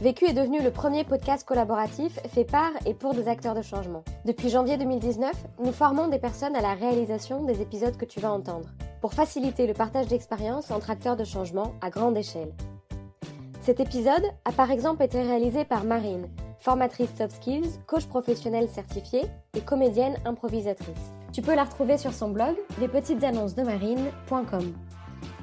Vécu est devenu le premier podcast collaboratif fait par et pour des acteurs de changement. Depuis janvier 2019, nous formons des personnes à la réalisation des épisodes que tu vas entendre, pour faciliter le partage d'expériences entre acteurs de changement à grande échelle. Cet épisode a par exemple été réalisé par Marine, formatrice soft skills, coach professionnel certifié et comédienne improvisatrice. Tu peux la retrouver sur son blog lespetitesannonces-de-marine.com.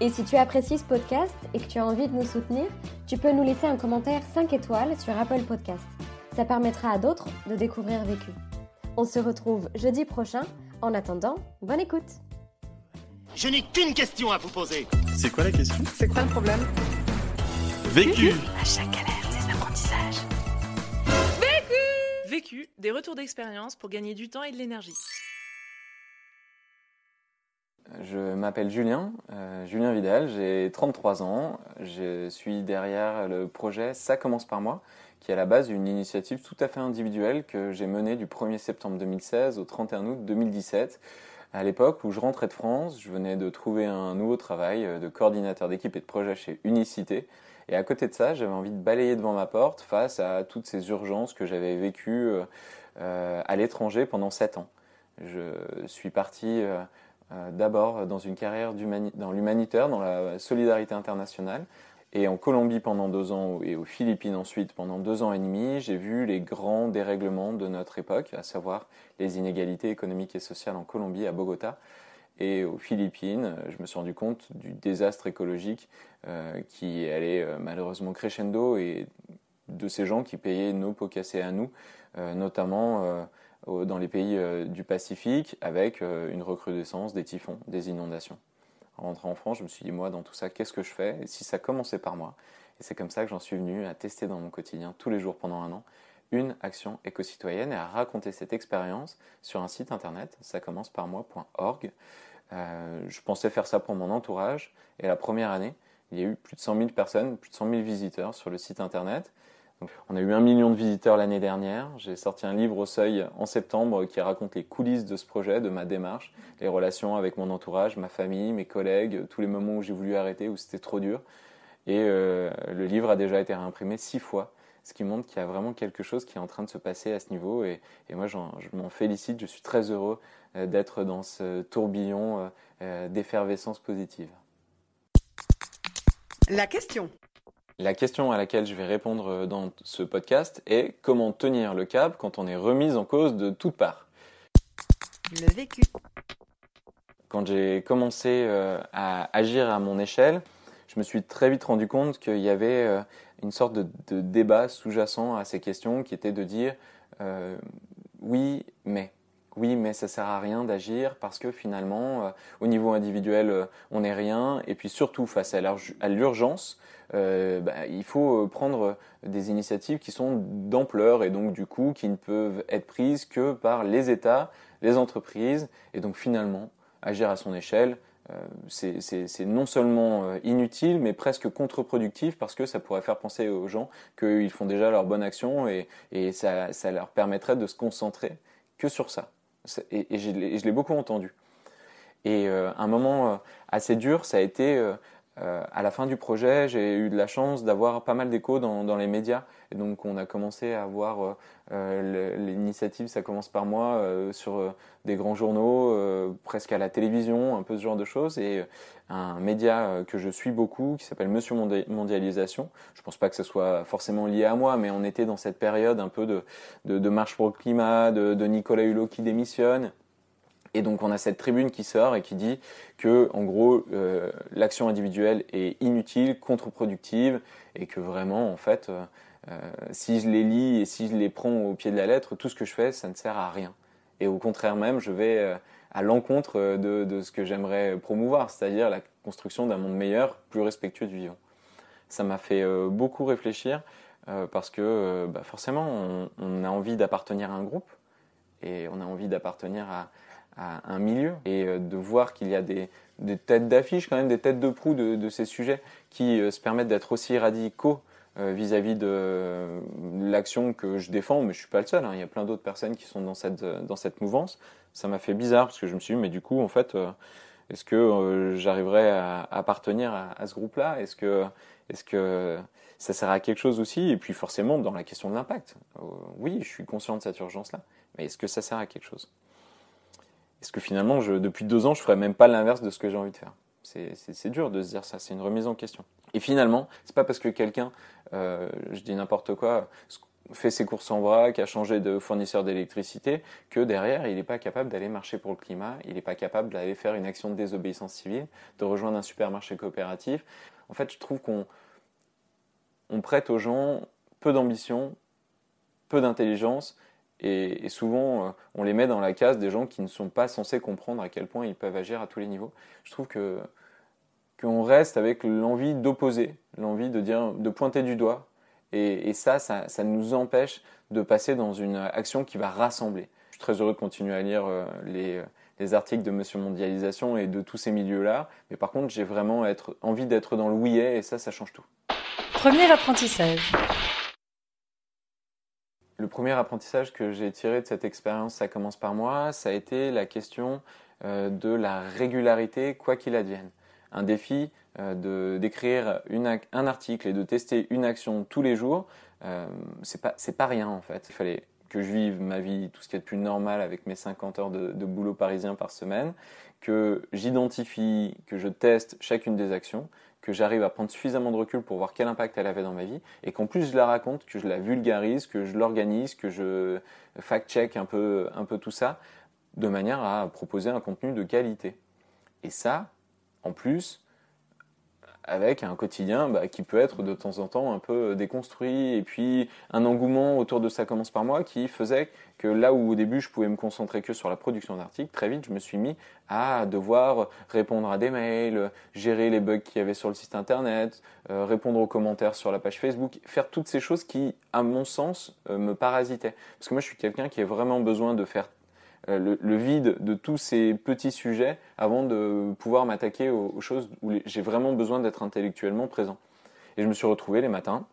Et si tu apprécies ce podcast et que tu as envie de nous soutenir, tu peux nous laisser un commentaire 5 étoiles sur Apple Podcast. Ça permettra à d'autres de découvrir Vécu. On se retrouve jeudi prochain. En attendant, bonne écoute. Je n'ai qu'une question à vous poser. C'est quoi la question? C'est quoi le problème? Vécu À chaque galère, des apprentissages. Vécu, des retours d'expérience pour gagner du temps et de l'énergie. Je m'appelle Julien, euh, Julien Vidal, j'ai 33 ans. Je suis derrière le projet Ça commence par moi, qui est à la base une initiative tout à fait individuelle que j'ai menée du 1er septembre 2016 au 31 août 2017. À l'époque où je rentrais de France, je venais de trouver un nouveau travail de coordinateur d'équipe et de projet chez Unicité. Et à côté de ça, j'avais envie de balayer devant ma porte face à toutes ces urgences que j'avais vécues euh, à l'étranger pendant 7 ans. Je suis parti euh, euh, d'abord dans une carrière dans l'humanitaire, dans la solidarité internationale. Et en Colombie pendant deux ans et aux Philippines ensuite pendant deux ans et demi, j'ai vu les grands dérèglements de notre époque, à savoir les inégalités économiques et sociales en Colombie, à Bogota. Et aux Philippines, je me suis rendu compte du désastre écologique euh, qui allait euh, malheureusement crescendo et de ces gens qui payaient nos pots cassés à nous, euh, notamment euh, dans les pays euh, du Pacifique, avec une recrudescence des typhons, des inondations. En rentrant en France, je me suis dit, moi, dans tout ça, qu'est-ce que je fais? Si ça commençait par moi? Et c'est comme ça que j'en suis venu à tester dans mon quotidien, tous les jours pendant un an, une action éco-citoyenne et à raconter cette expérience sur un site internet, ça commence par moi.org. Euh, je pensais faire ça pour mon entourage et la première année, il y a eu plus de 100 000 personnes, plus de 100 000 visiteurs sur le site internet. On a eu un million de visiteurs l'année dernière. J'ai sorti un livre au seuil en septembre qui raconte les coulisses de ce projet, de ma démarche, les relations avec mon entourage, ma famille, mes collègues, tous les moments où j'ai voulu arrêter, où c'était trop dur. Et euh, le livre a déjà été réimprimé six fois, ce qui montre qu'il y a vraiment quelque chose qui est en train de se passer à ce niveau. Et, et moi, je m'en félicite. Je suis très heureux euh, d'être dans ce tourbillon euh, d'effervescence positive. La question. La question à laquelle je vais répondre dans ce podcast est comment tenir le cap quand on est remis en cause de toutes parts. Le vécu. Quand j'ai commencé à agir à mon échelle, je me suis très vite rendu compte qu'il y avait une sorte de, de débat sous-jacent à ces questions qui était de dire euh, oui, mais. Oui, mais ça sert à rien d'agir parce que finalement, euh, au niveau individuel, euh, on n'est rien. Et puis surtout, face à l'urgence, euh, bah, il faut prendre des initiatives qui sont d'ampleur et donc du coup qui ne peuvent être prises que par les États, les entreprises. Et donc finalement, agir à son échelle, euh, c'est non seulement euh, inutile, mais presque contre-productif parce que ça pourrait faire penser aux gens qu'ils font déjà leur bonne action et, ça, leur permettrait de se concentrer que sur ça. Et, je l'ai beaucoup entendu. Et euh, un moment assez dur, ça a été euh, à la fin du projet, j'ai eu de la chance d'avoir pas mal d'échos dans, dans, les médias. Et donc, on a commencé à voir euh, l'initiative, ça commence par moi, euh, sur des grands journaux, presque à la télévision, un peu ce genre de choses. Et un média que je suis beaucoup, qui s'appelle Monsieur Mondialisation. Je pense pas que ce soit forcément lié à moi, mais on était dans cette période un peu de, de, de marche pour le climat, de, de Nicolas Hulot qui démissionne. Et donc on a cette tribune qui sort et qui dit que en gros euh, l'action individuelle est inutile, contre-productive et que vraiment en fait euh, euh, si je les lis et si je les prends au pied de la lettre, tout ce que je fais ça ne sert à rien. Et au contraire même, je vais à l'encontre de, ce que j'aimerais promouvoir, c'est-à-dire la construction d'un monde meilleur, plus respectueux du vivant. Ça m'a fait beaucoup réfléchir parce que bah, forcément, on a envie d'appartenir à un groupe et on a envie d'appartenir à, à un milieu et euh, de voir qu'il y a des, des têtes d'affiche, quand même des têtes de proue de, de ces sujets qui euh, se permettent d'être aussi radicaux euh, vis-à-vis de l'action que je défends, mais je suis pas le seul, hein, il y a plein d'autres personnes qui sont dans cette, dans cette mouvance. Ça m'a fait bizarre parce que je me suis dit, mais du coup, en fait, est-ce que j'arriverai à, appartenir à, à ce groupe-là? Est-ce que, est-ce que ça sert à quelque chose aussi? Et puis forcément, dans la question de l'impact, oui, je suis conscient de cette urgence-là, mais est-ce que ça sert à quelque chose? Est-ce que finalement, depuis deux ans, je ferais même pas l'inverse de ce que j'ai envie de faire c'est, dur de se dire ça, c'est une remise en question. Et finalement, c'est pas parce que quelqu'un, euh, je dis n'importe quoi, fait ses courses en vrac, a changé de fournisseur d'électricité, que derrière, il n'est pas capable d'aller marcher pour le climat, il n'est pas capable d'aller faire une action de désobéissance civile, de rejoindre un supermarché coopératif. En fait, je trouve qu'on on prête aux gens peu d'ambition, peu d'intelligence, et, souvent, euh, on les met dans la case des gens qui ne sont pas censés comprendre à quel point ils peuvent agir à tous les niveaux. Je trouve que qu'on reste avec l'envie d'opposer, l'envie de dire, de pointer du doigt, et, ça, ça, ça nous empêche de passer dans une action qui va rassembler. Je suis très heureux de continuer à lire euh, les, les articles de Monsieur Mondialisation et de tous ces milieux-là, mais par contre, j'ai vraiment envie d'être dans le oui-et, et ça, ça change tout. Premier apprentissage. Le premier apprentissage que j'ai tiré de cette expérience, ça commence par moi, ça a été la question euh, de la régularité, quoi qu'il advienne. Un défi euh, d'écrire un article et de tester une action tous les jours, euh, c'est pas rien en fait. Il fallait que je vive ma vie, tout ce qui est de plus normal avec mes 50 heures de boulot parisien par semaine, que j'identifie, que je teste chacune des actions, que j'arrive à prendre suffisamment de recul pour voir quel impact elle avait dans ma vie, et qu'en plus je la raconte, que je la vulgarise, que je l'organise, que je fact-check un peu, un peu tout ça, de manière à proposer un contenu de qualité. Et ça, en plus, avec un quotidien bah, qui peut être de temps en temps un peu déconstruit, et puis un engouement autour de ça commence par moi qui faisait que là où au début je pouvais me concentrer que sur la production d'articles, très vite je me suis mis à devoir répondre à des mails, gérer les bugs qu'il y avait sur le site internet, euh, répondre aux commentaires sur la page Facebook, faire toutes ces choses qui, à mon sens, euh, me parasitaient. Parce que moi je suis quelqu'un qui a vraiment besoin de faire euh, le, le, vide de tous ces petits sujets avant de pouvoir m'attaquer aux, choses où j'ai vraiment besoin d'être intellectuellement présent. Et je me suis retrouvé les matins,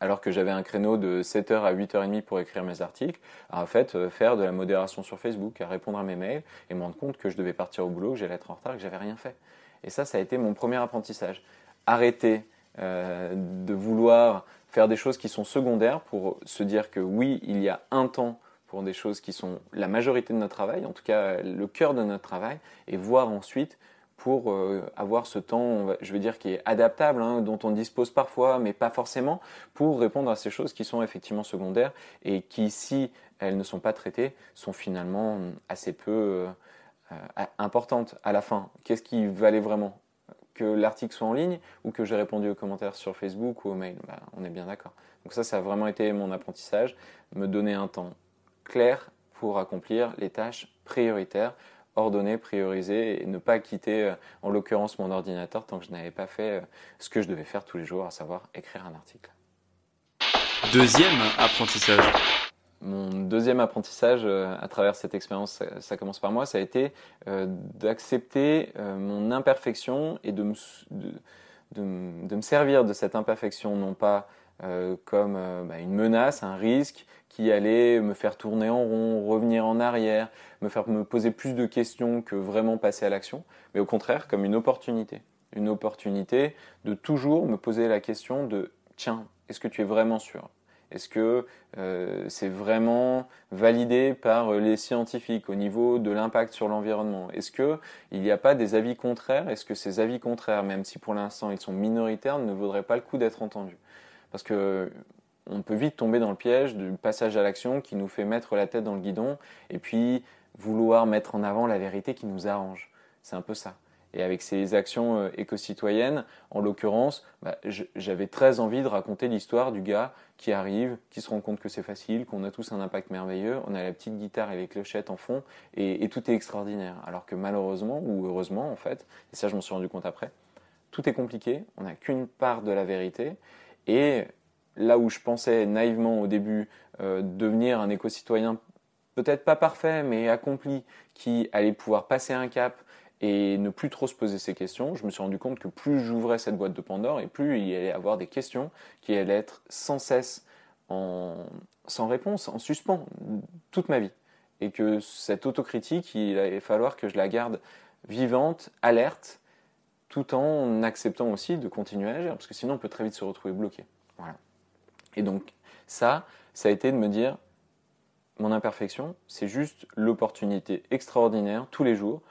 alors que j'avais un créneau de 7h à 8h30 pour écrire mes articles, à en fait euh, faire de la modération sur Facebook, à répondre à mes mails et me rendre compte que je devais partir au boulot, que j'allais être en retard, que j'avais rien fait. Et ça, ça a été mon premier apprentissage. Arrêter euh, de vouloir faire des choses qui sont secondaires pour se dire que oui, il y a un temps pour des choses qui sont la majorité de notre travail, en tout cas le cœur de notre travail, et voir ensuite pour euh, avoir ce temps, je veux dire, qui est adaptable, hein, dont on dispose parfois, mais pas forcément, pour répondre à ces choses qui sont effectivement secondaires et qui, si elles ne sont pas traitées, sont finalement assez peu euh, importantes à la fin. Qu'est-ce qui valait vraiment? Que l'article soit en ligne ou que j'ai répondu aux commentaires sur Facebook ou aux mails bah, On est bien d'accord. Donc ça, ça a vraiment été mon apprentissage, me donner un temps clair pour accomplir les tâches prioritaires, ordonnées, priorisées et ne pas quitter, en l'occurrence, mon ordinateur tant que je n'avais pas fait ce que je devais faire tous les jours, à savoir écrire un article. Deuxième apprentissage. Mon deuxième apprentissage euh, à travers cette expérience, ça, commence par moi, ça a été euh, d'accepter euh, mon imperfection et de me, de, de, de me, servir de cette imperfection, non pas euh, comme bah, une menace, un risque qui allait me faire tourner en rond, revenir en arrière, me faire me poser plus de questions que vraiment passer à l'action, mais au contraire comme une opportunité. Une opportunité de toujours me poser la question de tiens, est-ce que tu es vraiment sûr? Est-ce que euh, c'est vraiment validé par les scientifiques au niveau de l'impact sur l'environnement? Est-ce qu'il n'y a pas des avis contraires? Est-ce que ces avis contraires, même si pour l'instant ils sont minoritaires, ne vaudraient pas le coup d'être entendus? Parce que on peut vite tomber dans le piège du passage à l'action qui nous fait mettre la tête dans le guidon et puis vouloir mettre en avant la vérité qui nous arrange. C'est un peu ça. Et avec ces actions euh, éco-citoyennes, en l'occurrence, bah, j'avais très envie de raconter l'histoire du gars qui arrive, qui se rend compte que c'est facile, qu'on a tous un impact merveilleux, on a la petite guitare et les clochettes en fond, et, tout est extraordinaire. Alors que malheureusement, ou heureusement en fait, et ça je m'en suis rendu compte après, tout est compliqué, on n'a qu'une part de la vérité, et là où je pensais naïvement au début euh, devenir un éco-citoyen peut-être pas parfait, mais accompli, qui allait pouvoir passer un cap et ne plus trop se poser ces questions, je me suis rendu compte que plus j'ouvrais cette boîte de Pandore et plus il y allait avoir des questions qui allaient être sans cesse en, sans réponse, en suspens, toute ma vie. Et que cette autocritique, il allait falloir que je la garde vivante, alerte, tout en acceptant aussi de continuer à agir, parce que sinon on peut très vite se retrouver bloqué. Voilà. Et donc ça, ça a été de me dire, mon imperfection, c'est juste l'opportunité extraordinaire tous les jours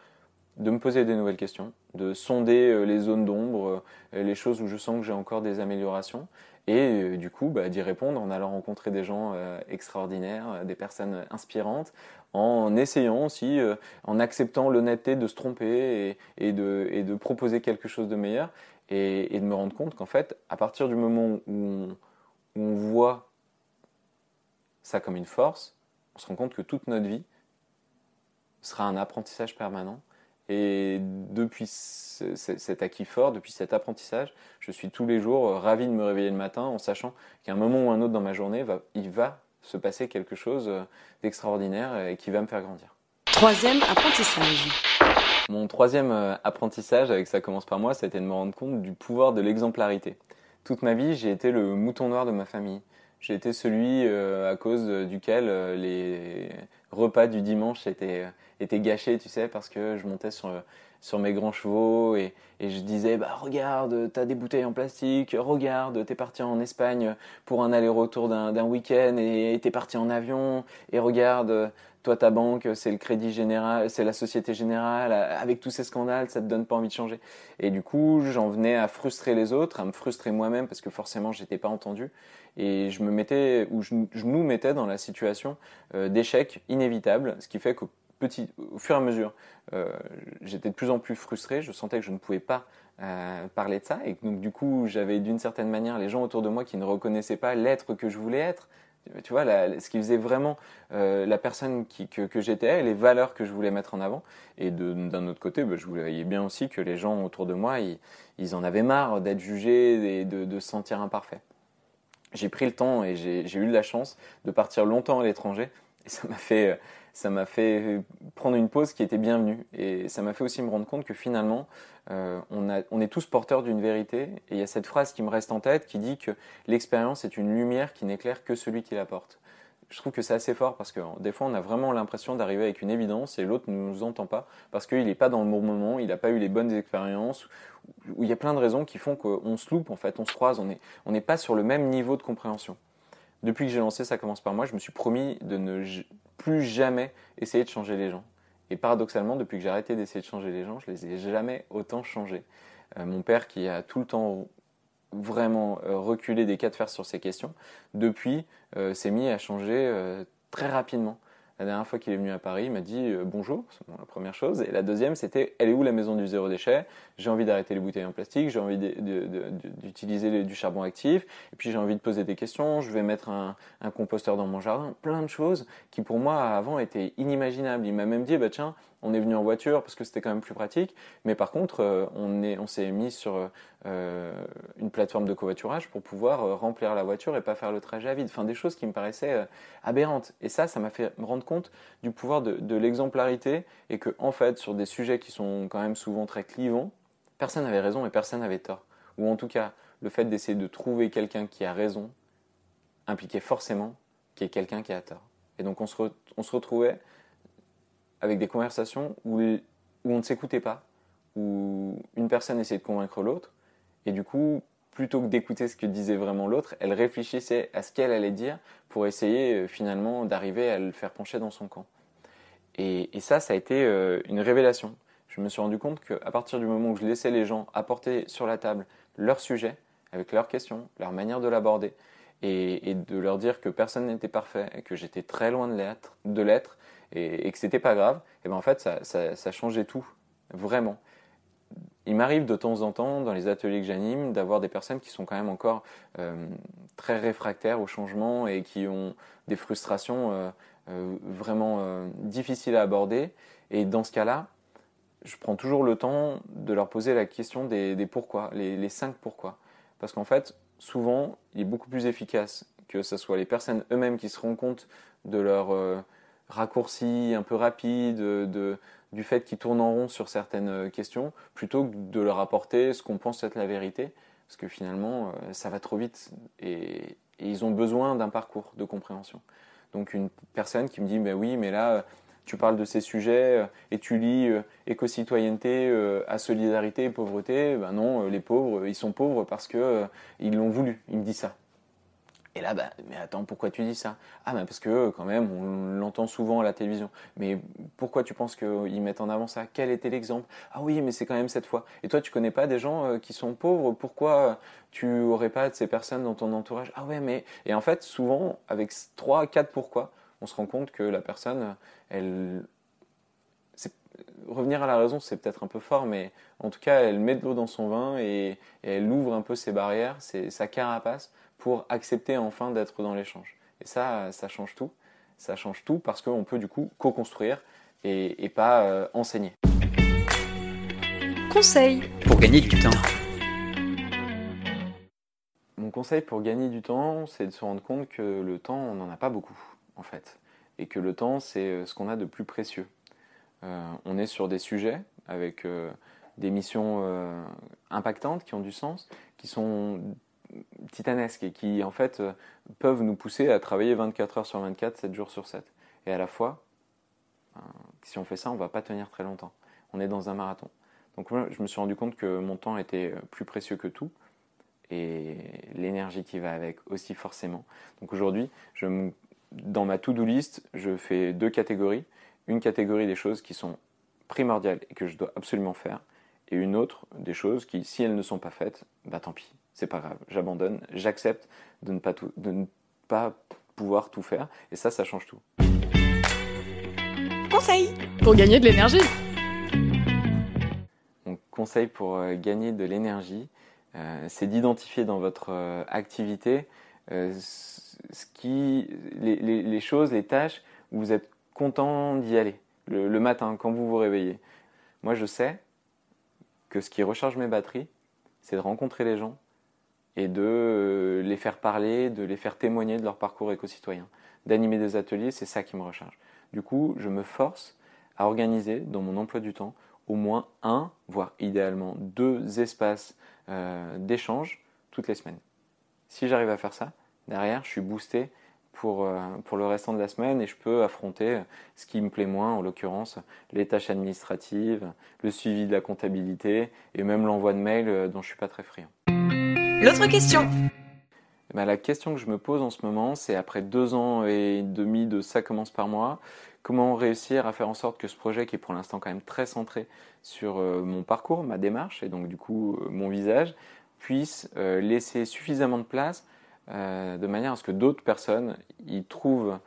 de me poser des nouvelles questions, de sonder euh, les zones d'ombre, euh, les choses où je sens que j'ai encore des améliorations, et euh, du coup bah, d'y répondre en allant rencontrer des gens extraordinaires, des personnes inspirantes, en essayant aussi, en acceptant l'honnêteté de se tromper et, de, et, de, proposer quelque chose de meilleur, et, de me rendre compte qu'en fait, à partir du moment où on voit ça comme une force, on se rend compte que toute notre vie sera un apprentissage permanent et depuis cet acquis fort, depuis cet apprentissage, je suis tous les jours ravi de me réveiller le matin en sachant qu'à un moment ou un autre dans ma journée, il va se passer quelque chose d'extraordinaire et qui va me faire grandir. Troisième apprentissage. Mon troisième euh, apprentissage, avec ça commence par moi, ça a été de me rendre compte du pouvoir de l'exemplarité. Toute ma vie, j'ai été le mouton noir de ma famille. J'ai été celui euh, à cause duquel euh, les repas du dimanche étaient, étaient gâchés, tu sais, parce que je montais sur, sur mes grands chevaux et, et je disais bah regarde t'as des bouteilles en plastique regarde t'es parti en Espagne pour un aller-retour d'un week-end et t'es parti en avion et regarde toi ta banque c'est le crédit général c'est la société générale avec tous ces scandales ça te donne pas envie de changer et du coup j'en venais à frustrer les autres à me frustrer moi-même parce que forcément j'étais pas entendu et je me mettais ou je, nous mettais dans la situation euh, d'échec inévitable, ce qui fait qu'au petit, au fur et à mesure, euh, j'étais de plus en plus frustré. Je sentais que je ne pouvais pas euh, parler de ça et donc du coup j'avais d'une certaine manière les gens autour de moi qui ne reconnaissaient pas l'être que je voulais être. Tu vois, ce qui faisait vraiment la personne que, j'étais, les valeurs que je voulais mettre en avant. Et d'un autre côté, bah, je voyais bien aussi que les gens autour de moi, ils, ils en avaient marre d'être jugés et de, de se sentir imparfaits j'ai pris le temps et j'ai eu de la chance de partir longtemps à l'étranger. Ça m'a fait, m'a fait prendre une pause qui était bienvenue. Et ça m'a fait aussi me rendre compte que finalement, euh, on, a, on, est tous porteurs d'une vérité. Et il y a cette phrase qui me reste en tête qui dit que l'expérience est une lumière qui n'éclaire que celui qui la porte je trouve que c'est assez fort parce que des fois on a vraiment l'impression d'arriver avec une évidence et l'autre ne nous entend pas parce qu'il n'est pas dans le bon moment, il n'a pas eu les bonnes expériences, où il y a plein de raisons qui font qu'on se loupe en fait, on se croise, on n'est on pas sur le même niveau de compréhension. Depuis que j'ai lancé Ça commence par moi, je me suis promis de ne plus jamais essayer de changer les gens. Et paradoxalement, depuis que j'ai arrêté d'essayer de changer les gens, je les ai jamais autant changés. Euh, mon père qui a tout le temps vraiment euh, reculer des cas de fer sur ces questions, depuis, euh, s'est mis à changer très rapidement. La dernière fois qu'il est venu à Paris, il m'a dit bonjour, c'est la première chose. Et la deuxième, c'était elle est où la maison du zéro déchet? J'ai envie d'arrêter les bouteilles en plastique, j'ai envie d'utiliser du charbon actif, et puis j'ai envie de poser des questions, je vais mettre un, un, composteur dans mon jardin, plein de choses qui pour moi avant étaient inimaginables. Il m'a même dit bah tiens, on est venu en voiture parce que c'était quand même plus pratique. Mais par contre, euh, on, est, on s'est mis sur euh, une plateforme de covoiturage pour pouvoir euh, remplir la voiture et pas faire le trajet à vide. Enfin, des choses qui me paraissaient aberrantes. Et ça, ça m'a fait me rendre compte du pouvoir de, l'exemplarité et que, en fait, sur des sujets qui sont quand même souvent très clivants, personne n'avait raison et personne n'avait tort. Ou en tout cas, le fait d'essayer de trouver quelqu'un qui a raison impliquait forcément qu'il y ait quelqu'un qui a tort. Et donc on se retrouvait avec des conversations où, où on ne s'écoutait pas, où une personne essayait de convaincre l'autre, et du coup, plutôt que d'écouter ce que disait vraiment l'autre, elle réfléchissait à ce qu'elle allait dire pour essayer euh, finalement d'arriver à le faire pencher dans son camp. Et, ça, ça a été euh, une révélation. Je me suis rendu compte qu'à partir du moment où je laissais les gens apporter sur la table leur sujet, avec leurs questions, leur manière de l'aborder, et, de leur dire que personne n'était parfait, et que j'étais très loin de l'être, et, et que c'était pas grave, et ben en fait ça, changeait tout, vraiment. Il m'arrive de temps en temps, dans les ateliers que j'anime, d'avoir des personnes qui sont quand même encore euh, très réfractaires au changement et qui ont des frustrations euh, euh, vraiment difficiles à aborder. Et dans ce cas-là, je prends toujours le temps de leur poser la question des, pourquoi, les, cinq pourquoi. Parce qu'en fait, souvent, il est beaucoup plus efficace que ce soit les personnes eux-mêmes qui se rendent compte de leur raccourci un peu rapide, de, du fait qu'ils tournent en rond sur certaines euh, questions, plutôt que de leur apporter ce qu'on pense être la vérité, parce que finalement, euh, ça va trop vite et, ils ont besoin d'un parcours de compréhension. Donc une personne qui me dit, mais oui, mais là, tu parles de ces sujets et tu lis éco-citoyenneté à solidarité et pauvreté, ben non, les pauvres, ils sont pauvres parce qu'ils ils l'ont voulu. Il me dit ça. Et là, bah, mais attends, pourquoi tu dis ça? Ah, bah parce que quand même, on l'entend souvent à la télévision. Mais pourquoi tu penses qu'ils mettent en avant ça? Quel était l'exemple? Ah oui, mais c'est quand même cette fois. Et toi, tu connais pas des gens euh, qui sont pauvres? Pourquoi tu aurais pas de ces personnes dans ton entourage? Ah ouais, mais et en fait, souvent, avec trois, quatre pourquoi, on se rend compte que la personne, elle, revenir à la raison, c'est peut-être un peu fort, mais en tout cas, elle met de l'eau dans son vin et elle ouvre un peu ses barrières, sa carapace pour accepter enfin d'être dans l'échange. Et ça, ça change tout. Ça change tout parce qu'on peut du coup co-construire et, pas euh, enseigner. Conseil pour gagner du temps. Mon conseil pour gagner du temps, c'est de se rendre compte que le temps, on n'en a pas beaucoup en fait. Et que le temps, c'est euh, ce qu'on a de plus précieux. Euh, on est sur des sujets avec des missions impactantes qui ont du sens, qui sont titanesques et qui en fait euh, peuvent nous pousser à travailler 24 heures sur 24, 7 jours sur 7. Et à la fois, ben, si on fait ça, on va pas tenir très longtemps. On est dans un marathon. Donc moi, je me suis rendu compte que mon temps était euh, plus précieux que tout et l'énergie qui va avec aussi forcément. Donc aujourd'hui, dans ma to-do list, je fais deux catégories. Une catégorie des choses qui sont primordiales et que je dois absolument faire, et une autre des choses qui, si elles ne sont pas faites, bah tant pis, c'est pas grave, j'abandonne, j'accepte de, ne pas de ne pas pouvoir tout faire, et ça, ça change tout. Conseil pour gagner de l'énergie. Mon conseil pour euh, gagner de l'énergie, euh, c'est d'identifier dans votre euh, activité ce qui, les, choses, les tâches où vous êtes content d'y aller le matin quand vous vous réveillez. Moi, je sais que ce qui recharge mes batteries, c'est de rencontrer les gens, et de euh, les faire parler, de les faire témoigner de leur parcours éco-citoyen. D'animer des ateliers, c'est ça qui me recharge. Du coup, je me force à organiser dans mon emploi du temps au moins un, voire idéalement deux espaces euh, d'échange toutes les semaines. Si j'arrive à faire ça, derrière, je suis boosté pour, euh, pour le restant de la semaine et je peux affronter ce qui me plaît moins, en l'occurrence les tâches administratives, le suivi de la comptabilité et même l'envoi de mails dont je ne suis pas très friand. L'autre question eh ben, La question que je me pose en ce moment, c'est après deux ans et demi de Ça commence par moi, comment réussir à faire en sorte que ce projet, qui est pour l'instant quand même très centré sur euh, mon parcours, ma démarche et donc du coup euh, mon visage, puisse euh, laisser suffisamment de place de manière à ce que d'autres personnes y trouvent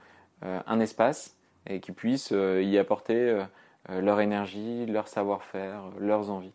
un espace et qui puissent y apporter leur énergie, leur savoir-faire, leurs envies.